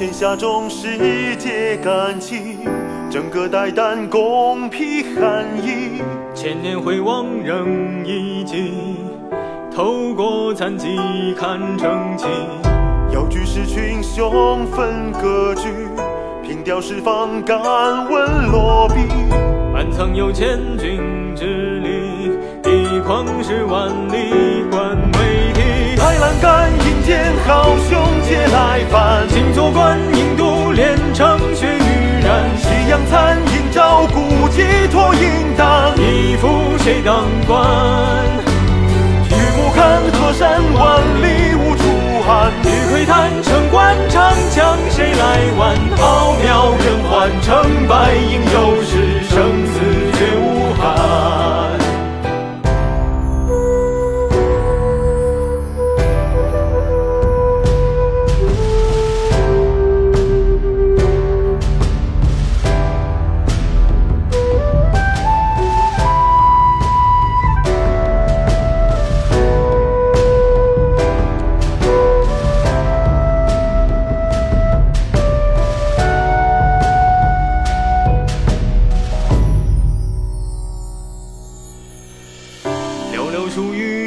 天下中世界感激，整个代旦公披寒衣。千年回望仍忆记，透过残迹看成绩。要举是群雄分割据，凭吊十方敢问落笔。满仓有千军之力，一匡十万里来犯，请坐观印度连城血雨染。夕阳残影照孤寄托影单，一夫谁当关？举目看河山万里无处寒。欲窥探城关长枪谁来挽？浩渺人寰，成败应有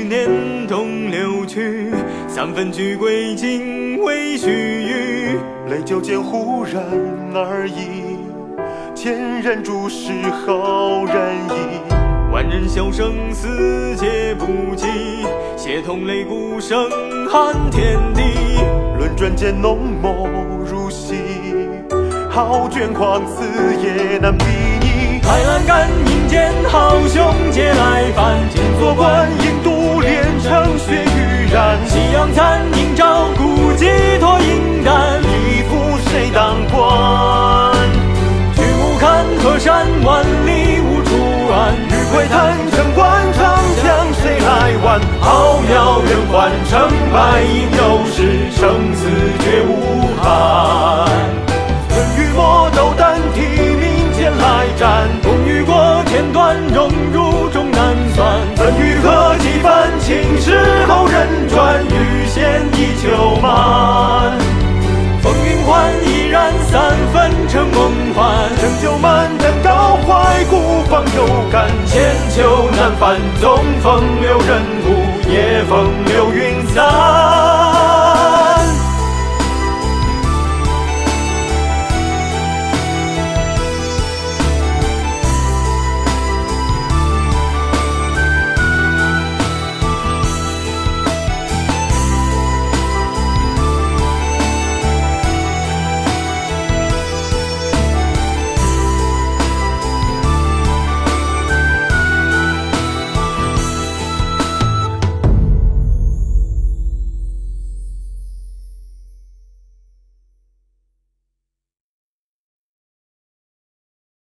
年冬流去，三分居归，尽为须臾。泪酒见忽然而已，千人注视后人矣。万人笑声四界不及，协同擂鼓声撼天地。轮转间浓墨如洗，豪卷狂肆也难比拟。太郎敢迎接好兄皆来犯，城关长枪谁来挽？浩渺人寰，成败应有时，生死绝无憾。千秋难返，纵风流人物，也风流云散。